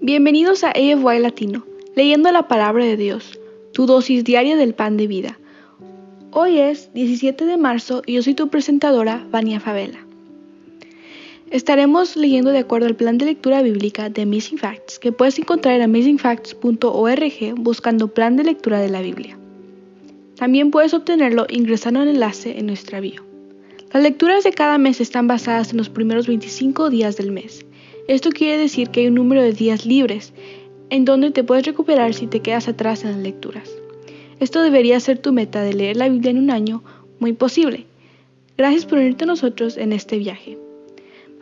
Bienvenidos a AFY Latino, leyendo la palabra de Dios, tu dosis diaria del pan de vida. Hoy es 17 de marzo y yo soy tu presentadora, Vania Favela. Estaremos leyendo de acuerdo al plan de lectura bíblica de Amazing Facts, que puedes encontrar en amazingfacts.org buscando plan de lectura de la Biblia. También puedes obtenerlo ingresando al enlace en nuestra bio. Las lecturas de cada mes están basadas en los primeros 25 días del mes. Esto quiere decir que hay un número de días libres en donde te puedes recuperar si te quedas atrás en las lecturas. Esto debería ser tu meta de leer la Biblia en un año muy posible. Gracias por unirte a nosotros en este viaje.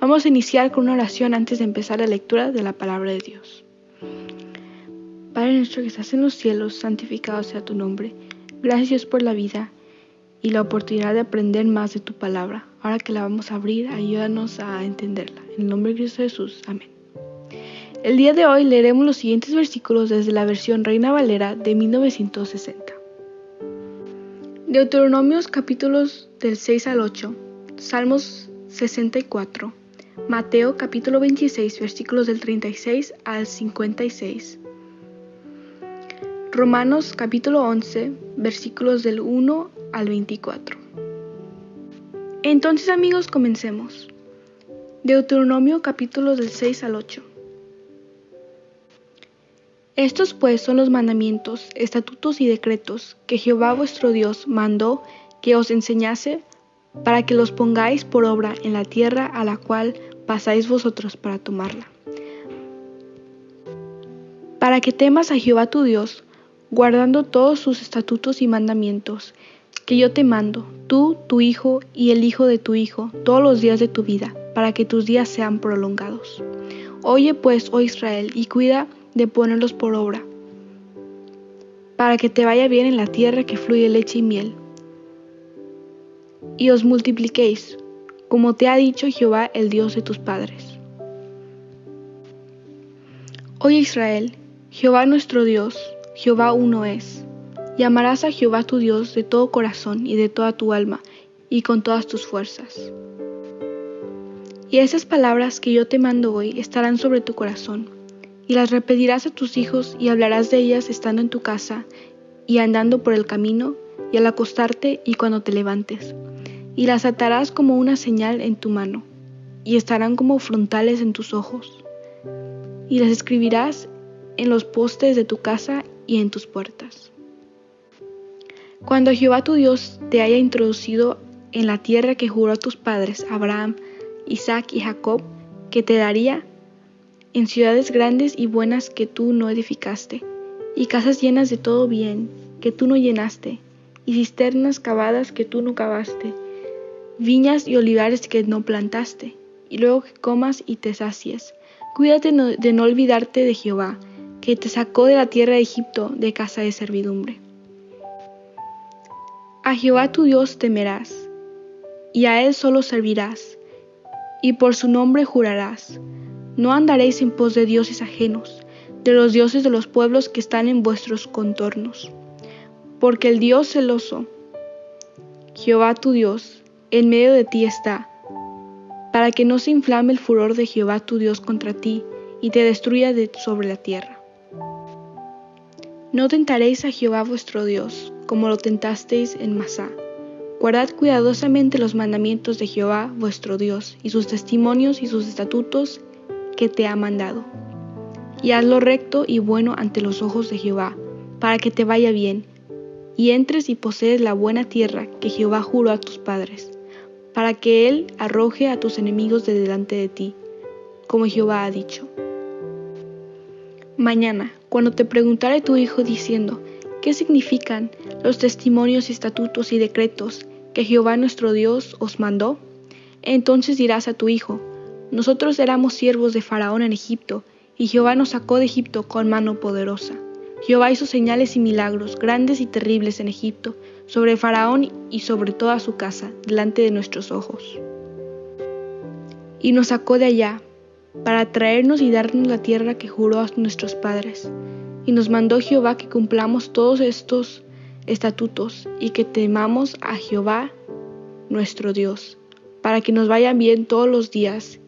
Vamos a iniciar con una oración antes de empezar la lectura de la palabra de Dios. Padre nuestro que estás en los cielos, santificado sea tu nombre. Gracias por la vida y la oportunidad de aprender más de tu palabra. Ahora que la vamos a abrir, ayúdanos a entenderla. En el nombre de Cristo Jesús. Amén. El día de hoy leeremos los siguientes versículos desde la versión Reina Valera de 1960. Deuteronomios capítulos del 6 al 8, Salmos 64, Mateo capítulo 26 versículos del 36 al 56. Romanos capítulo 11 versículos del 1 al 24. Entonces amigos comencemos. Deuteronomio capítulo del 6 al 8. Estos pues son los mandamientos, estatutos y decretos que Jehová vuestro Dios mandó que os enseñase para que los pongáis por obra en la tierra a la cual pasáis vosotros para tomarla. Para que temas a Jehová tu Dios, guardando todos sus estatutos y mandamientos, que yo te mando, tú, tu hijo y el hijo de tu hijo, todos los días de tu vida, para que tus días sean prolongados. Oye pues, oh Israel, y cuida de ponerlos por obra, para que te vaya bien en la tierra que fluye leche y miel. Y os multipliquéis, como te ha dicho Jehová, el Dios de tus padres. Oye Israel, Jehová nuestro Dios, Jehová uno es. Llamarás a Jehová tu Dios de todo corazón y de toda tu alma y con todas tus fuerzas. Y esas palabras que yo te mando hoy estarán sobre tu corazón, y las repetirás a tus hijos y hablarás de ellas estando en tu casa y andando por el camino y al acostarte y cuando te levantes. Y las atarás como una señal en tu mano, y estarán como frontales en tus ojos. Y las escribirás en los postes de tu casa y en tus puertas. Cuando Jehová tu Dios te haya introducido en la tierra que juró a tus padres, Abraham, Isaac y Jacob, que te daría, en ciudades grandes y buenas que tú no edificaste, y casas llenas de todo bien que tú no llenaste, y cisternas cavadas que tú no cavaste, viñas y olivares que no plantaste, y luego que comas y te sacies. Cuídate de no olvidarte de Jehová, que te sacó de la tierra de Egipto de casa de servidumbre. A Jehová tu Dios temerás, y a Él solo servirás, y por su nombre jurarás. No andaréis en pos de dioses ajenos, de los dioses de los pueblos que están en vuestros contornos. Porque el Dios celoso, Jehová tu Dios, en medio de ti está, para que no se inflame el furor de Jehová tu Dios contra ti y te destruya de sobre la tierra. No tentaréis a Jehová vuestro Dios, como lo tentasteis en Masá. Guardad cuidadosamente los mandamientos de Jehová vuestro Dios, y sus testimonios y sus estatutos que te ha mandado. Y hazlo recto y bueno ante los ojos de Jehová, para que te vaya bien, y entres y posees la buena tierra que Jehová juró a tus padres, para que Él arroje a tus enemigos de delante de ti, como Jehová ha dicho. Mañana, cuando te preguntare tu hijo diciendo, ¿qué significan los testimonios, estatutos y decretos que Jehová nuestro Dios os mandó? Entonces dirás a tu hijo, nosotros éramos siervos de Faraón en Egipto, y Jehová nos sacó de Egipto con mano poderosa. Jehová hizo señales y milagros grandes y terribles en Egipto, sobre Faraón y sobre toda su casa, delante de nuestros ojos. Y nos sacó de allá para traernos y darnos la tierra que juró a nuestros padres. Y nos mandó Jehová que cumplamos todos estos estatutos y que temamos a Jehová nuestro Dios, para que nos vayan bien todos los días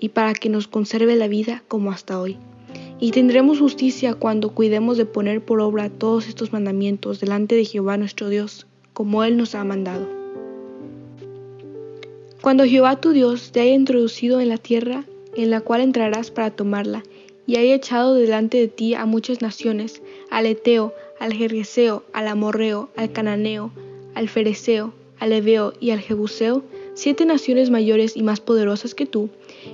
y para que nos conserve la vida como hasta hoy. Y tendremos justicia cuando cuidemos de poner por obra todos estos mandamientos delante de Jehová nuestro Dios, como Él nos ha mandado. Cuando Jehová tu Dios te haya introducido en la tierra en la cual entrarás para tomarla, y haya echado delante de ti a muchas naciones, al Eteo, al Jerjeseo, al Amorreo, al Cananeo, al Fereceo, al Ebeo y al Jebuseo, siete naciones mayores y más poderosas que tú,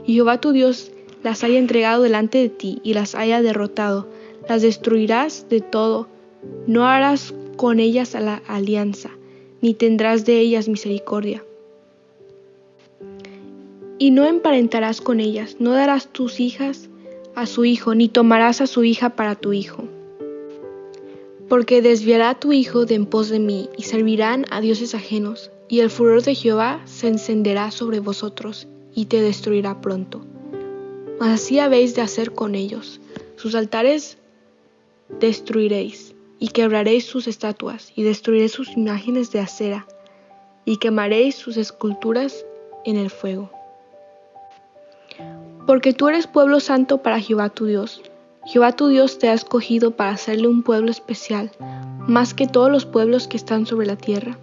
y Jehová tu Dios las haya entregado delante de ti y las haya derrotado, las destruirás de todo, no harás con ellas a la alianza, ni tendrás de ellas misericordia. Y no emparentarás con ellas, no darás tus hijas a su hijo, ni tomarás a su hija para tu hijo. Porque desviará tu hijo de en pos de mí, y servirán a dioses ajenos, y el furor de Jehová se encenderá sobre vosotros, y te destruirá pronto. Mas así habéis de hacer con ellos. Sus altares destruiréis, y quebraréis sus estatuas, y destruiréis sus imágenes de acera, y quemaréis sus esculturas en el fuego. Porque tú eres pueblo santo para Jehová tu Dios. Jehová tu Dios te ha escogido para hacerle un pueblo especial, más que todos los pueblos que están sobre la tierra.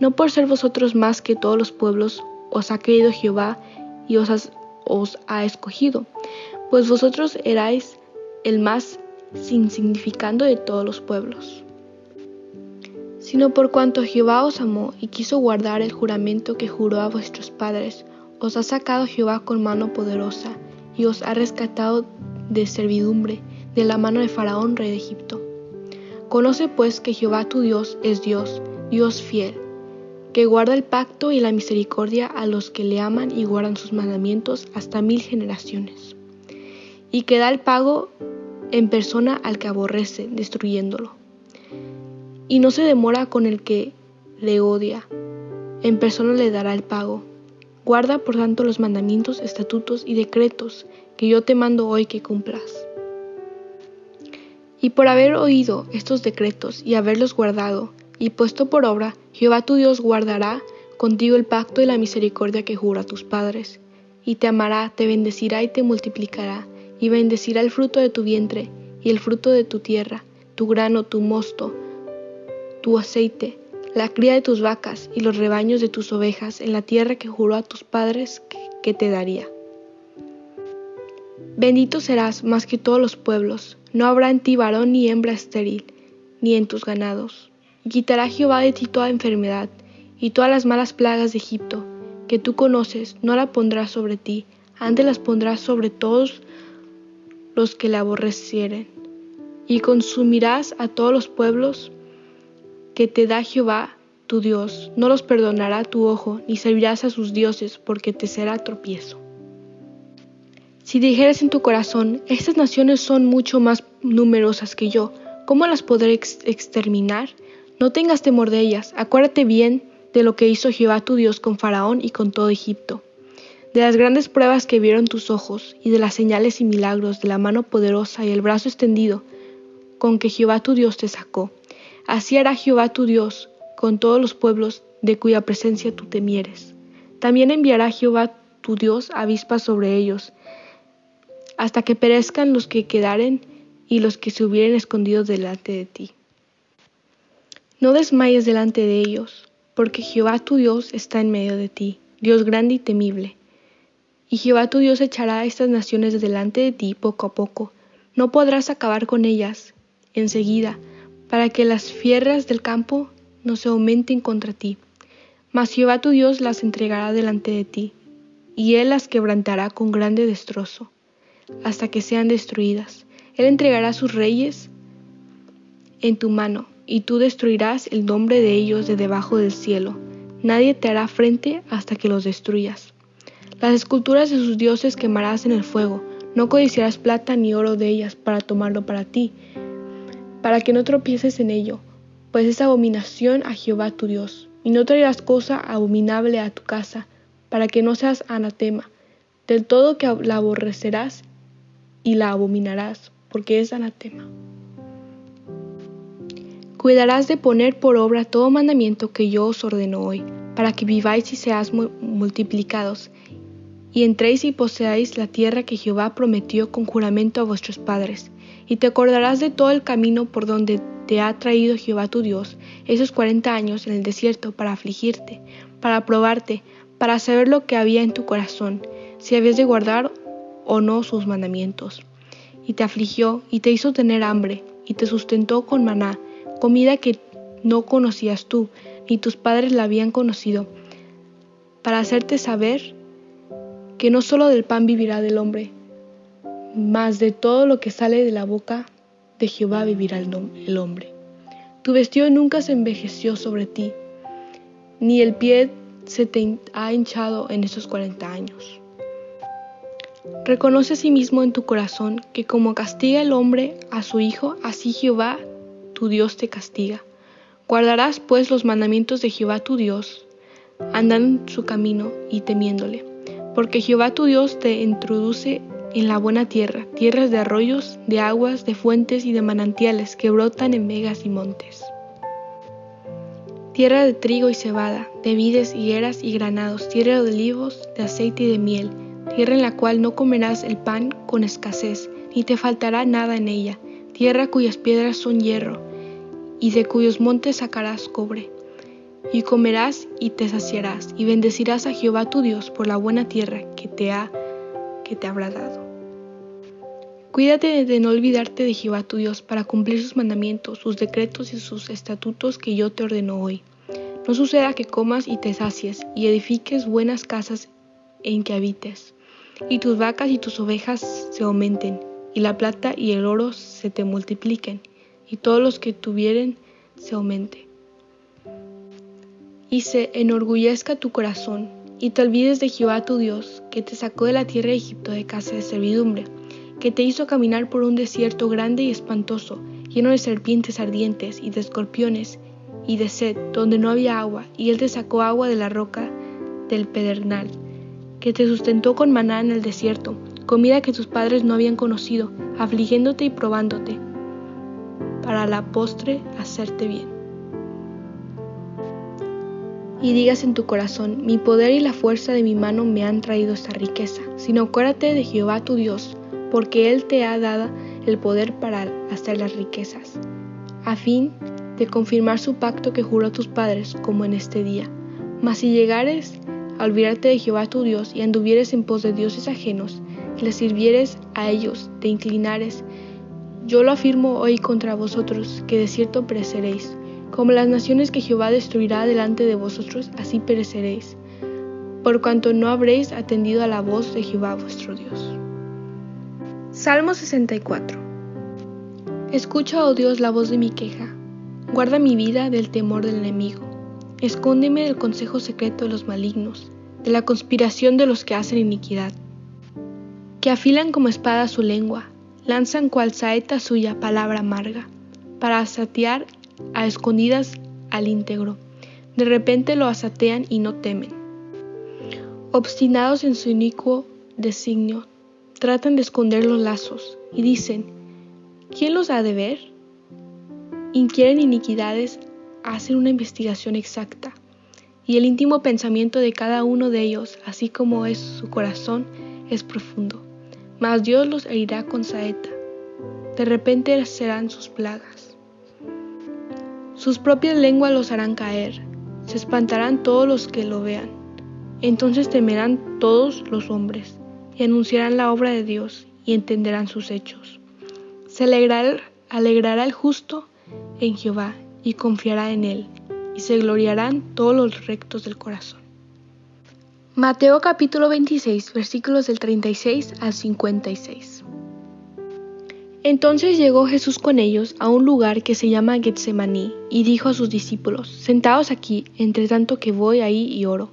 No por ser vosotros más que todos los pueblos, os ha querido Jehová y os, ha escogido, pues vosotros erais el más insignificante de todos los pueblos. Sino por cuanto Jehová os amó y quiso guardar el juramento que juró a vuestros padres, os ha sacado Jehová con mano poderosa y os ha rescatado de servidumbre de la mano de Faraón, rey de Egipto. Conoce pues que Jehová tu Dios es Dios, Dios fiel, que guarda el pacto y la misericordia a los que le aman y guardan sus mandamientos hasta mil generaciones, y que da el pago en persona al que aborrece, destruyéndolo. Y no se demora con el que le odia, en persona le dará el pago. Guarda por tanto los mandamientos, estatutos y decretos que yo te mando hoy que cumplas. Y por haber oído estos decretos y haberlos guardado y puesto por obra, Jehová tu Dios guardará contigo el pacto y la misericordia que jura a tus padres, y te amará, te bendecirá y te multiplicará, y bendecirá el fruto de tu vientre, y el fruto de tu tierra, tu grano, tu mosto, tu aceite, la cría de tus vacas y los rebaños de tus ovejas en la tierra que juró a tus padres que te daría. Bendito serás más que todos los pueblos, no habrá en ti varón ni hembra estéril, ni en tus ganados. Quitará Jehová de ti toda enfermedad, y todas las malas plagas de Egipto, que tú conoces, no la pondrás sobre ti, antes las pondrás sobre todos los que la aborrecieren. Y consumirás a todos los pueblos que te da Jehová tu Dios, no los perdonará tu ojo, ni servirás a sus dioses, porque te será tropiezo. Si dijeras en tu corazón, estas naciones son mucho más numerosas que yo, ¿cómo las podré exterminar? No tengas temor de ellas, acuérdate bien de lo que hizo Jehová tu Dios con Faraón y con todo Egipto, de las grandes pruebas que vieron tus ojos, y de las señales y milagros de la mano poderosa y el brazo extendido con que Jehová tu Dios te sacó Así hará Jehová tu Dios con todos los pueblos de cuya presencia tú temieres. También enviará Jehová tu Dios avispas sobre ellos, hasta que perezcan los que quedaren y los que se hubieren escondido delante de ti. No desmayes delante de ellos, porque Jehová tu Dios está en medio de ti, Dios grande y temible. Y Jehová tu Dios echará a estas naciones delante de ti poco a poco. No podrás acabar con ellas enseguida, para que las fierras del campo no se aumenten contra ti. Mas Jehová tu Dios las entregará delante de ti, y él las quebrantará con grande destrozo, hasta que sean destruidas. Él entregará sus reyes en tu mano, y tú destruirás el nombre de ellos de debajo del cielo. Nadie te hará frente hasta que los destruyas. Las esculturas de sus dioses quemarás en el fuego, no codiciarás plata ni oro de ellas para tomarlo para ti, para que no tropieces en ello, pues es abominación a Jehová tu Dios. Y no traerás cosa abominable a tu casa, para que no seas anatema. Del todo que la aborrecerás y la abominarás, porque es anatema. Cuidarás de poner por obra todo mandamiento que yo os ordeno hoy, para que viváis y seáis multiplicados, y entréis y poseáis la tierra que Jehová prometió con juramento a vuestros padres. Y te acordarás de todo el camino por donde te ha traído Jehová tu Dios esos cuarenta años en el desierto para afligirte, para probarte, para saber lo que había en tu corazón, si habías de guardar o no sus mandamientos. Y te afligió y te hizo tener hambre, y te sustentó con maná, comida que no conocías tú, ni tus padres la habían conocido, para hacerte saber que no solo del pan vivirá del hombre, mas de todo lo que sale de la boca de Jehová vivirá el hombre. Tu vestido nunca se envejeció sobre ti, ni el pie se te ha hinchado en esos cuarenta años. Reconoce a sí en tu corazón que como castiga el hombre a su hijo, así Jehová tu Dios te castiga. Guardarás pues los mandamientos de Jehová tu Dios, andando en su camino y temiéndole porque Jehová tu Dios te introduce en la buena tierra, tierras de arroyos, de aguas, de fuentes y de manantiales que brotan en vegas y montes. Tierra de trigo y cebada, de vides, higueras y granados, tierra de olivos, de aceite y de miel, tierra en la cual no comerás el pan con escasez, ni te faltará nada en ella, tierra cuyas piedras son hierro, y de cuyos montes sacarás cobre y comerás y te saciarás, y bendecirás a Jehová tu Dios por la buena tierra que te ha que te habrá dado. Cuídate de no olvidarte de Jehová tu Dios para cumplir sus mandamientos, sus decretos y sus estatutos que yo te ordeno hoy. No suceda que comas y te sacies, y edifiques buenas casas en que habites, y tus vacas y tus ovejas se aumenten, y la plata y el oro se te multipliquen, y todos los que tuvieren se aumente. Y se enorgullezca tu corazón, y te olvides de Jehová tu Dios, que te sacó de la tierra de Egipto de casa de servidumbre, que te hizo caminar por un desierto grande y espantoso, lleno de serpientes ardientes y de escorpiones, y de sed, donde no había agua, y él te sacó agua de la roca del pedernal, que te sustentó con maná en el desierto, comida que tus padres no habían conocido, afligiéndote y probándote, para la postre hacerte bien y digas en tu corazón, mi poder y la fuerza de mi mano me han traído esta riqueza, sino acuérdate de Jehová tu Dios, porque Él te ha dado el poder para hacer las riquezas, a fin de confirmar su pacto que juró a tus padres, como en este día. Mas si llegares olvidarte de Jehová tu Dios y anduvieres en pos de dioses ajenos, y les sirvieres a ellos, te inclinares, yo lo afirmo hoy contra vosotros, que de cierto pereceréis como las naciones que Jehová destruirá delante de vosotros, así pereceréis, por cuanto no habréis atendido a la voz de Jehová vuestro Dios. Salmo 64 Escucha, oh Dios, la voz de mi queja. Guarda mi vida del temor del enemigo. Escóndeme del consejo secreto de los malignos, de la conspiración de los que hacen iniquidad, que afilan como espada su lengua, lanzan cual saeta suya palabra amarga, para satear a escondidas al íntegro. De repente lo asatean y no temen. Obstinados en su inicuo designio, tratan de esconder los lazos y dicen, ¿quién los ha de ver? Inquieren iniquidades, hacen una investigación exacta, y el íntimo pensamiento de cada uno de ellos, así como es su corazón, es profundo. Mas Dios los herirá con saeta. De repente serán sus plagas. Sus propias lenguas los harán caer, se espantarán todos los que lo vean. Entonces temerán todos los hombres, y anunciarán la obra de Dios, y entenderán sus hechos. Se alegrará, alegrará el justo en Jehová, y confiará en él, y se gloriarán todos los rectos del corazón. Mateo capítulo 26 versículos del 36 al 56. Entonces llegó Jesús con ellos a un lugar que se llama Getsemaní y dijo a sus discípulos, Sentaos aquí, entre tanto que voy ahí y oro.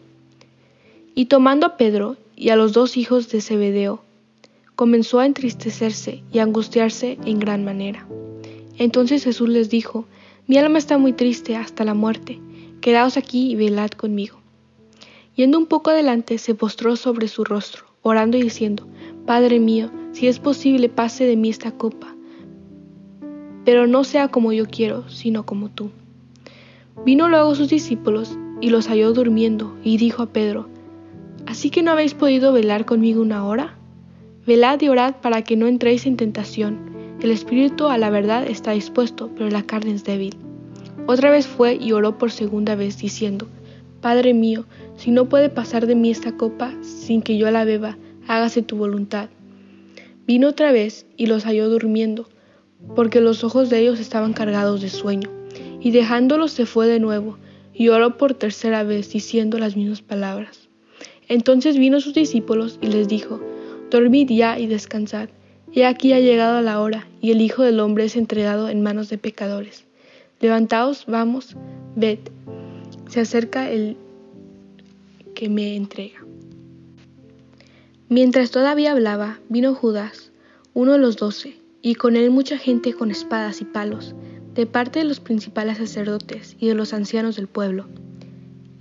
Y tomando a Pedro y a los dos hijos de Zebedeo, comenzó a entristecerse y angustiarse en gran manera. Entonces Jesús les dijo, Mi alma está muy triste hasta la muerte, quedaos aquí y velad conmigo. Yendo un poco adelante, se postró sobre su rostro, orando y diciendo, Padre mío, si es posible, pase de mí esta copa, pero no sea como yo quiero, sino como tú. Vino luego sus discípulos y los halló durmiendo, y dijo a Pedro, ¿Así que no habéis podido velar conmigo una hora? Velad y orad para que no entréis en tentación. El espíritu a la verdad está dispuesto, pero la carne es débil. Otra vez fue y oró por segunda vez, diciendo, Padre mío, si no puede pasar de mí esta copa sin que yo la beba, hágase tu voluntad. Vino otra vez y los halló durmiendo, porque los ojos de ellos estaban cargados de sueño. Y dejándolos se fue de nuevo, y oró por tercera vez, diciendo las mismas palabras. Entonces vino sus discípulos y les dijo, Dormid ya y descansad. He aquí ha llegado la hora, y el Hijo del Hombre es entregado en manos de pecadores. Levantaos, vamos, ved, se acerca el que me entrega. Mientras todavía hablaba, vino Judas, uno de los doce, y con él mucha gente con espadas y palos, de parte de los principales sacerdotes y de los ancianos del pueblo.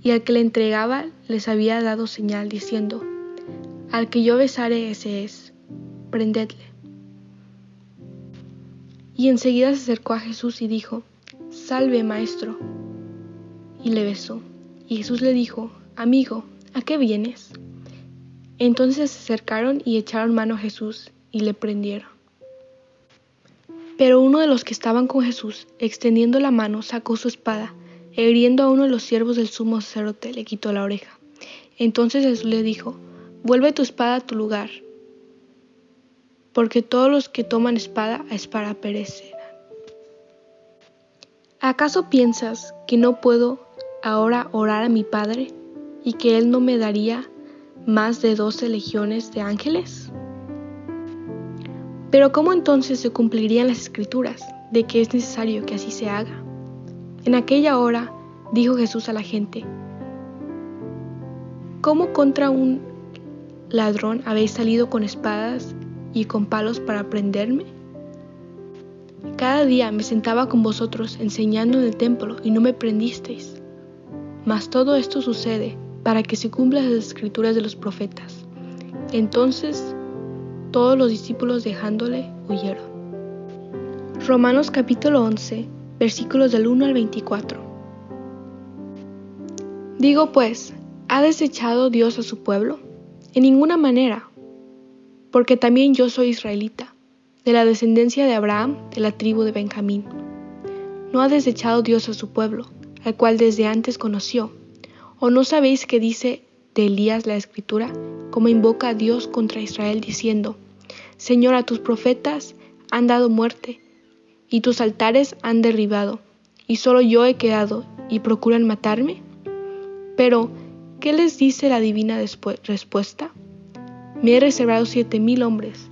Y al que le entregaba les había dado señal, diciendo, Al que yo besare ese es, prendedle. Y enseguida se acercó a Jesús y dijo, Salve, maestro. Y le besó. Y Jesús le dijo, Amigo, ¿a qué vienes? Entonces se acercaron y echaron mano a Jesús y le prendieron. Pero uno de los que estaban con Jesús, extendiendo la mano, sacó su espada, e hiriendo a uno de los siervos del sumo sacerdote, le quitó la oreja. Entonces Jesús le dijo, Vuelve tu espada a tu lugar, porque todos los que toman espada a espada perecerán. ¿Acaso piensas que no puedo ahora orar a mi Padre y que Él no me daría más de doce legiones de ángeles? Pero ¿cómo entonces se cumplirían las escrituras de que es necesario que así se haga? En aquella hora dijo Jesús a la gente, ¿cómo contra un ladrón habéis salido con espadas y con palos para prenderme? Cada día me sentaba con vosotros enseñando en el templo y no me prendisteis. Mas todo esto sucede para que se cumplan las escrituras de los profetas. Entonces todos los discípulos dejándole huyeron. Romanos capítulo 11, versículos del 1 al 24. Digo pues, ¿ha desechado Dios a su pueblo? En ninguna manera, porque también yo soy israelita, de la descendencia de Abraham, de la tribu de Benjamín. No ha desechado Dios a su pueblo, al cual desde antes conoció ¿O no sabéis que dice de Elías la escritura, como invoca a Dios contra Israel diciendo, Señor, a tus profetas han dado muerte, y tus altares han derribado, y solo yo he quedado, y procuran matarme? Pero, ¿qué les dice la divina respuesta? Me he reservado siete mil hombres,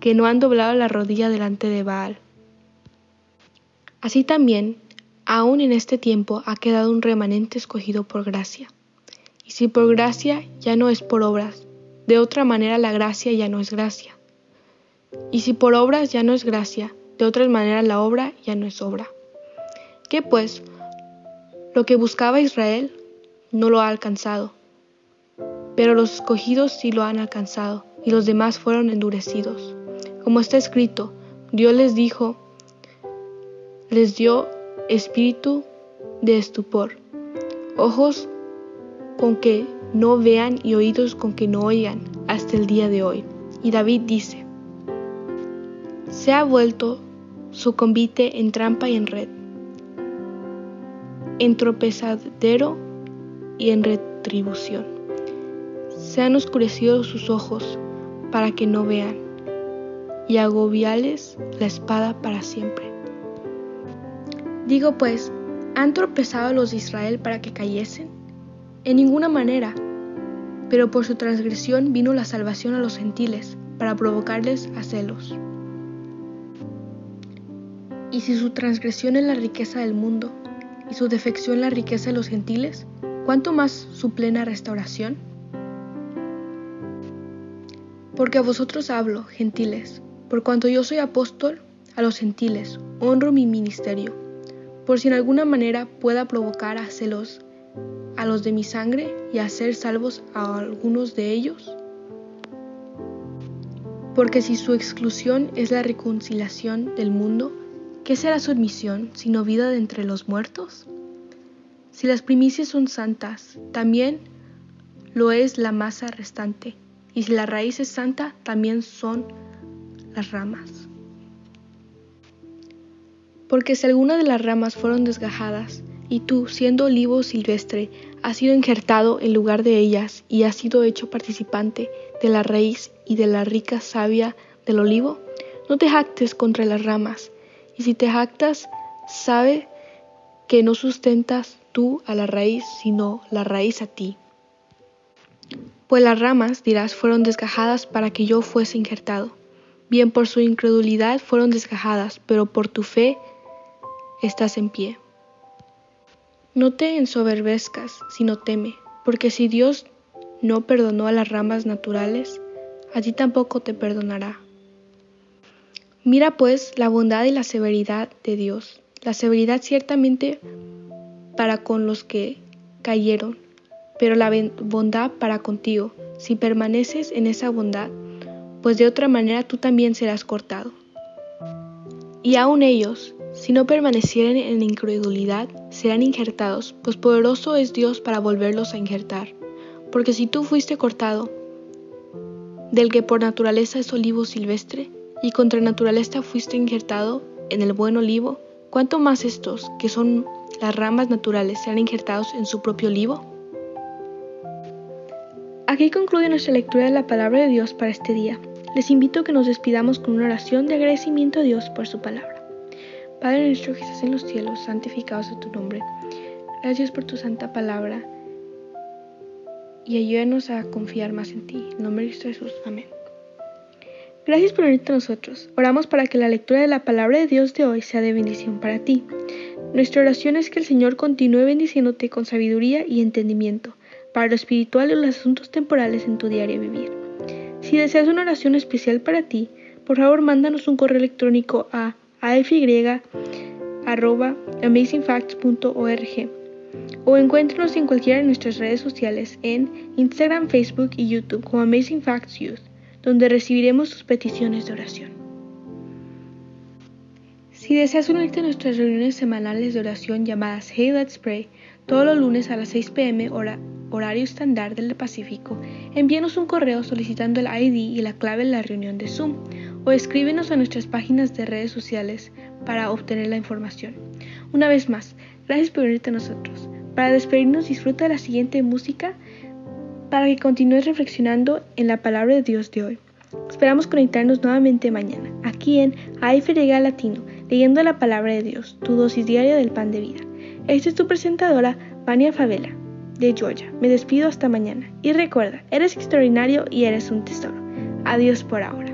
que no han doblado la rodilla delante de Baal. Así también Aún en este tiempo ha quedado un remanente escogido por gracia. Y si por gracia ya no es por obras, de otra manera la gracia ya no es gracia. Y si por obras ya no es gracia, de otra manera la obra ya no es obra. ¿Qué pues? Lo que buscaba Israel no lo ha alcanzado, pero los escogidos sí lo han alcanzado, y los demás fueron endurecidos. Como está escrito, Dios les dijo, les dio espíritu de estupor, ojos con que no vean y oídos con que no oigan hasta el día de hoy. Y David dice, se ha vuelto su convite en trampa y en red, en tropezadero y en retribución. Se han oscurecido sus ojos para que no vean, y agobiales la espada para siempre. Digo pues, ¿han tropezado los de Israel para que cayesen? En ninguna manera. Pero por su transgresión vino la salvación a los gentiles, para provocarles a celos. Y si su transgresión es la riqueza del mundo, y su defección la riqueza de los gentiles, ¿cuánto más su plena restauración? Porque a vosotros hablo, gentiles, por cuanto yo soy apóstol, a los gentiles, honro mi ministerio por si en alguna manera pueda provocar a celos a los de mi sangre y hacer salvos a algunos de ellos? Porque si su exclusión es la reconciliación del mundo, ¿qué será su admisión sino vida de entre los muertos? Si las primicias son santas, también lo es la masa restante. Y si la raíz es santa, también son las ramas. Porque si alguna de las ramas fueron desgajadas, y tú, siendo olivo silvestre, has sido injertado en lugar de ellas y has sido hecho participante de la raíz y de la rica savia del olivo, no te jactes contra las ramas, y si te jactas, sabe que no sustentas tú a la raíz, sino la raíz a ti. Pues las ramas, dirás, fueron desgajadas para que yo fuese injertado. Bien por su incredulidad fueron desgajadas, pero por tu fe estás en pie. No te ensoberbezcas, sino teme, porque si Dios no perdonó a las ramas naturales, a ti tampoco te perdonará. Mira pues la bondad y la severidad de Dios, la severidad ciertamente para con los que cayeron, pero la bondad para contigo, si permaneces en esa bondad, pues de otra manera tú también serás cortado. Y aun ellos, si no permanecieren en incredulidad, serán injertados, pues poderoso es Dios para volverlos a injertar. Porque si tú fuiste cortado, del que por naturaleza es olivo silvestre, y contra naturaleza fuiste injertado en el buen olivo, ¿cuánto más estos, que son las ramas naturales, serán injertados en su propio olivo? Aquí concluye nuestra lectura de la palabra de Dios para este día. Les invito a que nos despidamos con una oración de agradecimiento a Dios por su palabra. Padre nuestro que estás en los cielos, santificado sea tu nombre. Gracias por tu santa palabra y ayúdanos a confiar más en ti. En nombre de Jesús. Amén. Gracias por unirte a nosotros. Oramos para que la lectura de la palabra de Dios de hoy sea de bendición para ti. Nuestra oración es que el Señor continúe bendiciéndote con sabiduría y entendimiento para lo espiritual y los asuntos temporales en tu diario vivir. Si deseas una oración especial para ti, por favor mándanos un correo electrónico a afy.amazingfacts.org o encuéntranos en cualquiera de nuestras redes sociales en Instagram, Facebook y YouTube como Amazing Facts Youth, donde recibiremos tus peticiones de oración. Si deseas unirte a nuestras reuniones semanales de oración llamadas Hey Let's Pray, todos los lunes a las 6 pm hora horario estándar del Pacífico, envíanos un correo solicitando el ID y la clave de la reunión de Zoom o escríbenos a nuestras páginas de redes sociales para obtener la información. Una vez más, gracias por unirte a nosotros. Para despedirnos, disfruta de la siguiente música para que continúes reflexionando en la palabra de Dios de hoy. Esperamos conectarnos nuevamente mañana, aquí en AFRG Latino, leyendo la palabra de Dios, tu dosis diaria del pan de vida. Esta es tu presentadora, Vania Favela de Georgia. Me despido hasta mañana. Y recuerda, eres extraordinario y eres un tesoro. Adiós por ahora.